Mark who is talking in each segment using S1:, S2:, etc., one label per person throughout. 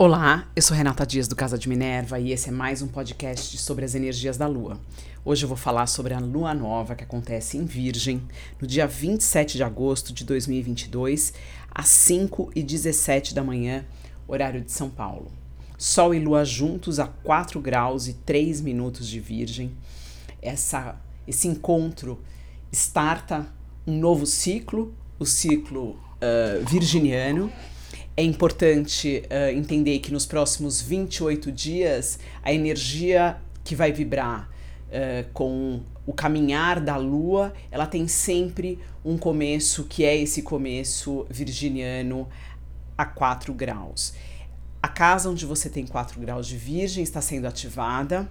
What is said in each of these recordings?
S1: Olá, eu sou Renata Dias do Casa de Minerva e esse é mais um podcast sobre as energias da Lua. Hoje eu vou falar sobre a Lua Nova que acontece em Virgem no dia 27 de agosto de 2022, às 5 e 17 da manhã, horário de São Paulo. Sol e Lua juntos a 4 graus e 3 minutos de Virgem. Essa, esse encontro starta um novo ciclo, o ciclo uh, virginiano é importante uh, entender que nos próximos 28 dias a energia que vai vibrar uh, com o caminhar da lua, ela tem sempre um começo que é esse começo virginiano a 4 graus. A casa onde você tem 4 graus de virgem está sendo ativada.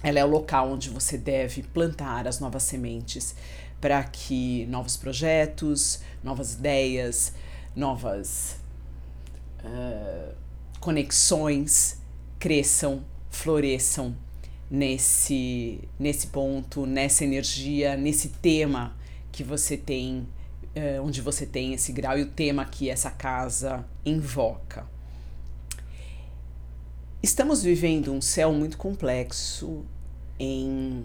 S1: Ela é o local onde você deve plantar as novas sementes para que novos projetos, novas ideias, novas uh, conexões cresçam, floresçam nesse, nesse ponto, nessa energia, nesse tema que você tem, uh, onde você tem esse grau e o tema que essa casa invoca. Estamos vivendo um céu muito complexo em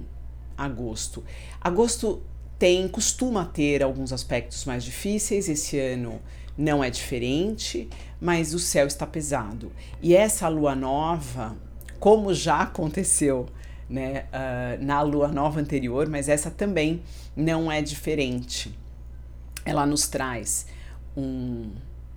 S1: agosto. Agosto tem costuma ter alguns aspectos mais difíceis. Esse ano não é diferente, mas o céu está pesado. E essa lua nova, como já aconteceu né, uh, na lua nova anterior, mas essa também não é diferente. Ela nos traz um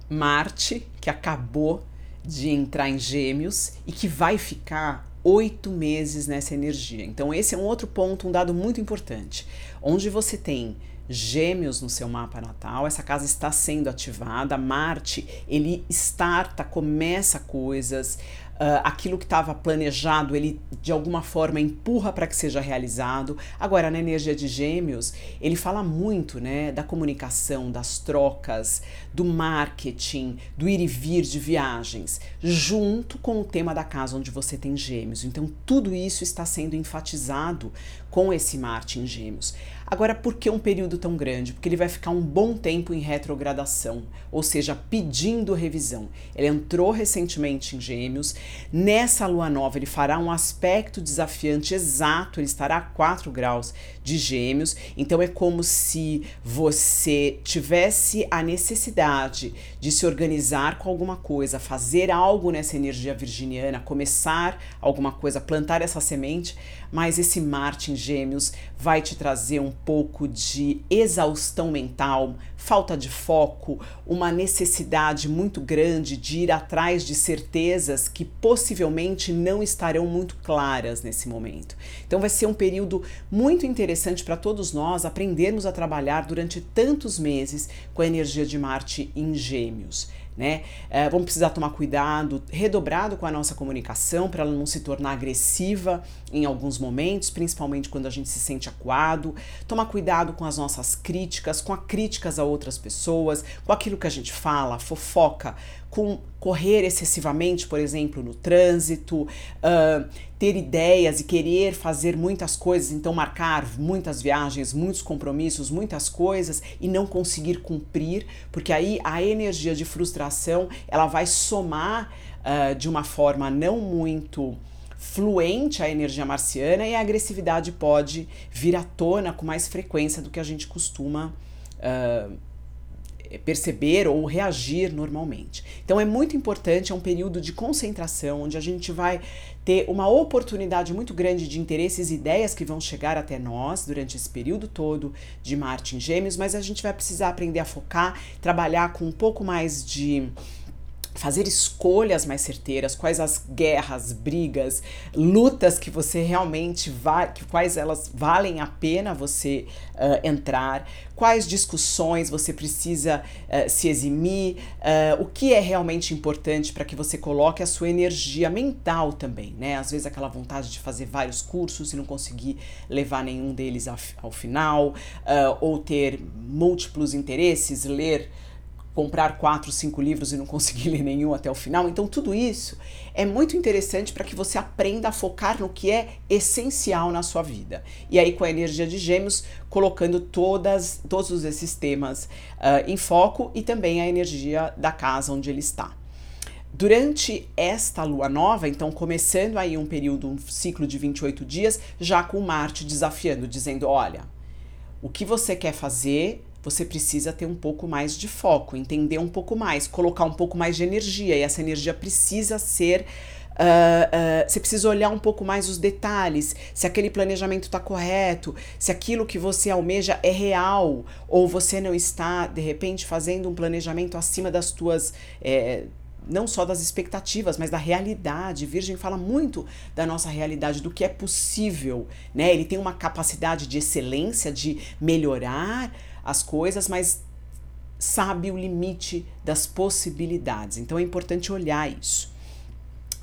S1: Marte que acabou de entrar em Gêmeos e que vai ficar oito meses nessa energia. Então, esse é um outro ponto, um dado muito importante. Onde você tem Gêmeos no seu mapa natal, essa casa está sendo ativada, Marte, ele starta, começa coisas, uh, aquilo que estava planejado, ele de alguma forma empurra para que seja realizado. Agora, na energia de Gêmeos, ele fala muito né, da comunicação, das trocas, do marketing, do ir e vir de viagens, junto com o tema da casa onde você tem Gêmeos. Então, tudo isso está sendo enfatizado com esse Marte em Gêmeos. Agora, por que um período tão grande? Porque ele vai ficar um bom tempo em retrogradação, ou seja, pedindo revisão. Ele entrou recentemente em Gêmeos. Nessa lua nova, ele fará um aspecto desafiante exato, ele estará a 4 graus de Gêmeos. Então, é como se você tivesse a necessidade de se organizar com alguma coisa, fazer algo nessa energia virginiana, começar alguma coisa, plantar essa semente, mas esse Marte em Gêmeos vai te trazer um pouco de exaustão mental, falta de foco, uma necessidade muito grande de ir atrás de certezas que possivelmente não estarão muito claras nesse momento. Então vai ser um período muito interessante para todos nós aprendermos a trabalhar durante tantos meses com a energia de Marte em Gêmeos né? É, vamos precisar tomar cuidado, redobrado com a nossa comunicação para ela não se tornar agressiva em alguns momentos, principalmente quando a gente se sente acuado. Tomar cuidado com as nossas críticas, com as críticas a outras pessoas, com aquilo que a gente fala, fofoca, com correr excessivamente, por exemplo, no trânsito, uh, ter ideias e querer fazer muitas coisas, então marcar muitas viagens, muitos compromissos, muitas coisas e não conseguir cumprir, porque aí a energia de frustração ela vai somar uh, de uma forma não muito fluente à energia marciana e a agressividade pode vir à tona com mais frequência do que a gente costuma uh, perceber ou reagir normalmente. Então é muito importante, é um período de concentração onde a gente vai ter uma oportunidade muito grande de interesses e ideias que vão chegar até nós durante esse período todo de Marte em Gêmeos, mas a gente vai precisar aprender a focar, trabalhar com um pouco mais de fazer escolhas mais certeiras, quais as guerras, brigas, lutas que você realmente vai, quais elas valem a pena você uh, entrar, quais discussões você precisa uh, se eximir, uh, o que é realmente importante para que você coloque a sua energia mental também, né? Às vezes aquela vontade de fazer vários cursos e não conseguir levar nenhum deles ao, ao final, ou ter múltiplos interesses, ler comprar quatro, cinco livros e não conseguir ler nenhum até o final. Então, tudo isso é muito interessante para que você aprenda a focar no que é essencial na sua vida. E aí, com a energia de Gêmeos, colocando todas, todos esses temas uh, em foco e também a energia da casa onde ele está. Durante esta lua nova, então começando aí um período, um ciclo de 28 dias, já com Marte desafiando, dizendo: olha, o que você quer fazer, você precisa ter um pouco mais de foco, entender um pouco mais, colocar um pouco mais de energia, e essa energia precisa ser Uh, uh, você precisa olhar um pouco mais os detalhes, se aquele planejamento está correto, se aquilo que você almeja é real, ou você não está, de repente, fazendo um planejamento acima das tuas. É, não só das expectativas, mas da realidade. Virgem fala muito da nossa realidade, do que é possível, né? Ele tem uma capacidade de excelência, de melhorar as coisas, mas sabe o limite das possibilidades. Então é importante olhar isso.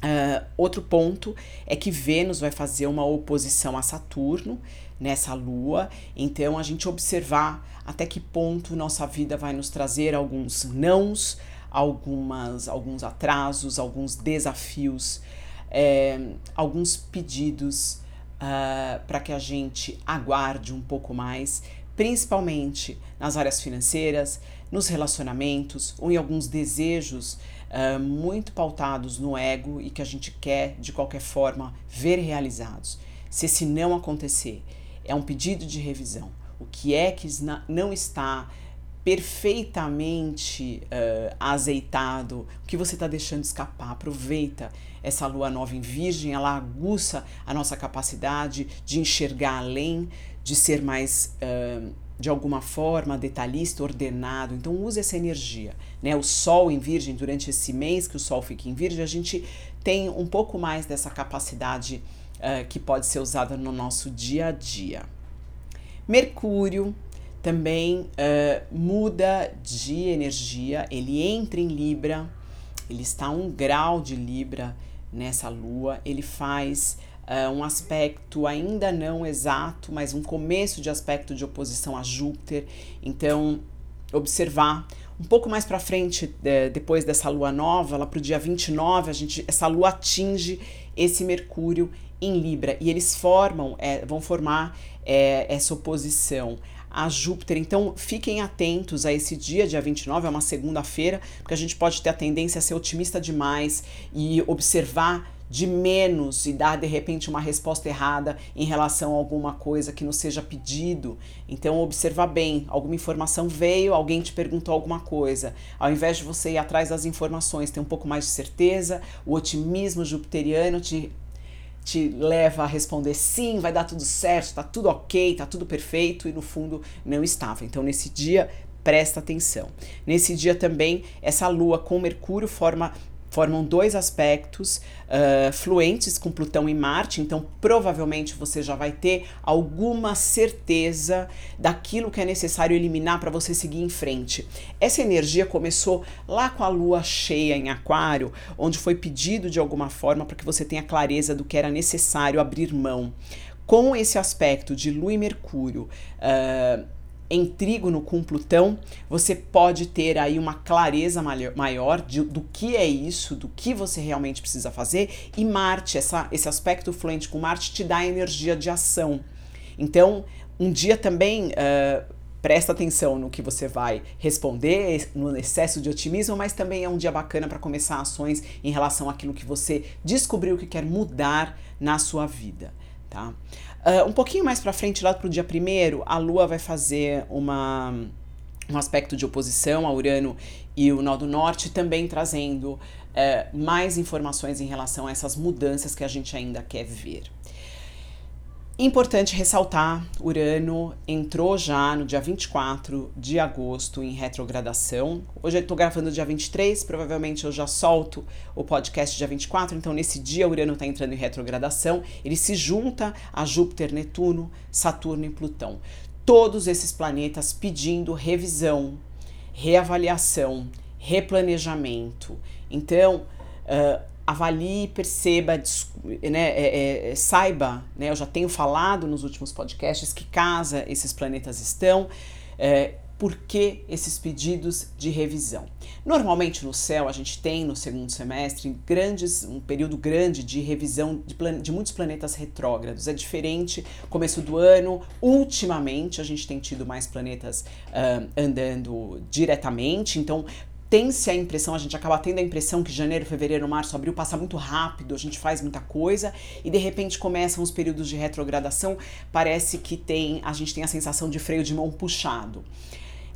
S1: Uh, outro ponto é que Vênus vai fazer uma oposição a Saturno nessa lua, então a gente observar até que ponto nossa vida vai nos trazer alguns nãos, algumas, alguns atrasos, alguns desafios, é, alguns pedidos uh, para que a gente aguarde um pouco mais, principalmente nas áreas financeiras, nos relacionamentos ou em alguns desejos uh, muito pautados no ego e que a gente quer de qualquer forma ver realizados. Se esse não acontecer, é um pedido de revisão. O que é que não está perfeitamente uh, azeitado, o que você está deixando escapar. Aproveita essa lua nova em Virgem, ela aguça a nossa capacidade de enxergar além, de ser mais, uh, de alguma forma, detalhista, ordenado. Então, use essa energia. Né? O Sol em Virgem, durante esse mês que o Sol fica em Virgem, a gente tem um pouco mais dessa capacidade uh, que pode ser usada no nosso dia a dia. Mercúrio também uh, muda de energia, ele entra em Libra, ele está a um grau de Libra nessa lua, ele faz uh, um aspecto ainda não exato, mas um começo de aspecto de oposição a Júpiter. Então, observar um pouco mais para frente, é, depois dessa lua nova, lá para o dia 29, a gente, essa lua atinge esse Mercúrio em Libra e eles formam, é, vão formar é, essa oposição a Júpiter. Então, fiquem atentos a esse dia, dia 29, é uma segunda-feira, porque a gente pode ter a tendência a ser otimista demais e observar de menos e dar de repente uma resposta errada em relação a alguma coisa que não seja pedido. Então, observa bem: alguma informação veio, alguém te perguntou alguma coisa. Ao invés de você ir atrás das informações, ter um pouco mais de certeza, o otimismo jupiteriano te te leva a responder sim, vai dar tudo certo, tá tudo ok, tá tudo perfeito, e no fundo não estava. Então, nesse dia, presta atenção. Nesse dia também, essa lua com Mercúrio forma formam dois aspectos uh, fluentes com Plutão e Marte, então provavelmente você já vai ter alguma certeza daquilo que é necessário eliminar para você seguir em frente. Essa energia começou lá com a lua cheia em Aquário, onde foi pedido de alguma forma para que você tenha clareza do que era necessário abrir mão. Com esse aspecto de Lua e Mercúrio. Uh, em trígono com Plutão, você pode ter aí uma clareza maior de, do que é isso, do que você realmente precisa fazer, e Marte, essa, esse aspecto fluente com Marte, te dá energia de ação. Então, um dia também. Uh, presta atenção no que você vai responder, no excesso de otimismo, mas também é um dia bacana para começar ações em relação àquilo que você descobriu que quer mudar na sua vida, tá? Uh, um pouquinho mais para frente, lá para o dia primeiro, a Lua vai fazer uma, um aspecto de oposição a Urano e o Nó do Norte, também trazendo uh, mais informações em relação a essas mudanças que a gente ainda quer ver. Importante ressaltar, Urano entrou já no dia 24 de agosto em retrogradação. Hoje eu estou gravando dia 23, provavelmente eu já solto o podcast dia 24, então nesse dia Urano está entrando em retrogradação. Ele se junta a Júpiter, Netuno, Saturno e Plutão. Todos esses planetas pedindo revisão, reavaliação, replanejamento. Então, uh, avalie, perceba, né, é, é, é, saiba, né, eu já tenho falado nos últimos podcasts que casa esses planetas estão, é, por que esses pedidos de revisão. Normalmente no céu a gente tem no segundo semestre grandes, um período grande de revisão de, plan, de muitos planetas retrógrados. É diferente, começo do ano, ultimamente a gente tem tido mais planetas uh, andando diretamente, então tem-se a impressão, a gente acaba tendo a impressão que janeiro, fevereiro, março, abril passa muito rápido, a gente faz muita coisa e de repente começam os períodos de retrogradação, parece que tem, a gente tem a sensação de freio de mão puxado.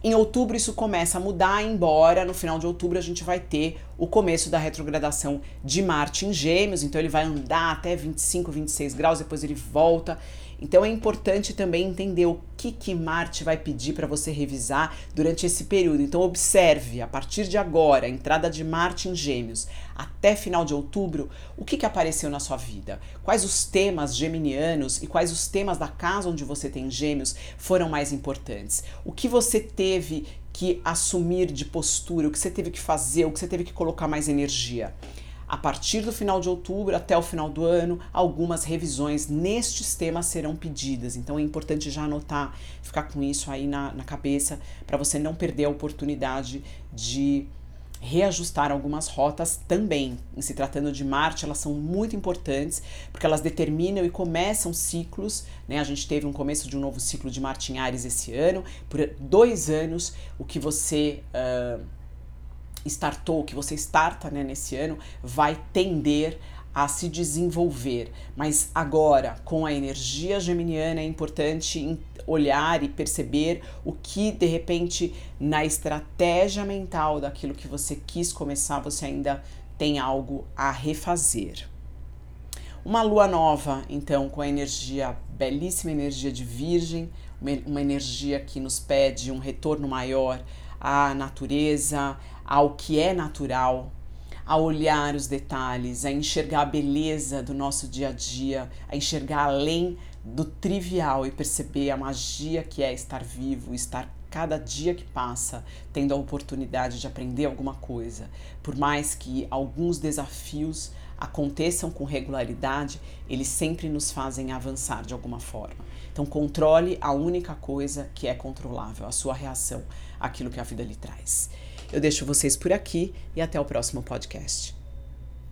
S1: Em outubro isso começa a mudar, embora no final de outubro a gente vai ter o começo da retrogradação de Marte em Gêmeos, então ele vai andar até 25, 26 graus, depois ele volta então é importante também entender o que, que Marte vai pedir para você revisar durante esse período. Então observe, a partir de agora, a entrada de Marte em Gêmeos, até final de outubro, o que, que apareceu na sua vida? Quais os temas geminianos e quais os temas da casa onde você tem gêmeos foram mais importantes? O que você teve que assumir de postura, o que você teve que fazer, o que você teve que colocar mais energia? A partir do final de outubro até o final do ano, algumas revisões nestes temas serão pedidas. Então é importante já anotar, ficar com isso aí na, na cabeça, para você não perder a oportunidade de reajustar algumas rotas também. Em se tratando de Marte, elas são muito importantes porque elas determinam e começam ciclos. Né? A gente teve um começo de um novo ciclo de Marte em Ares esse ano. Por dois anos, o que você. Uh, startou, que você starta né, nesse ano, vai tender a se desenvolver. Mas agora, com a energia geminiana, é importante olhar e perceber o que de repente na estratégia mental daquilo que você quis começar, você ainda tem algo a refazer. Uma lua nova, então, com a energia, belíssima energia de Virgem, uma energia que nos pede um retorno maior à natureza, ao que é natural, a olhar os detalhes, a enxergar a beleza do nosso dia a dia, a enxergar além do trivial e perceber a magia que é estar vivo, estar cada dia que passa tendo a oportunidade de aprender alguma coisa. Por mais que alguns desafios aconteçam com regularidade, eles sempre nos fazem avançar de alguma forma. Então, controle a única coisa que é controlável, a sua reação àquilo que a vida lhe traz. Eu deixo vocês por aqui e até o próximo podcast.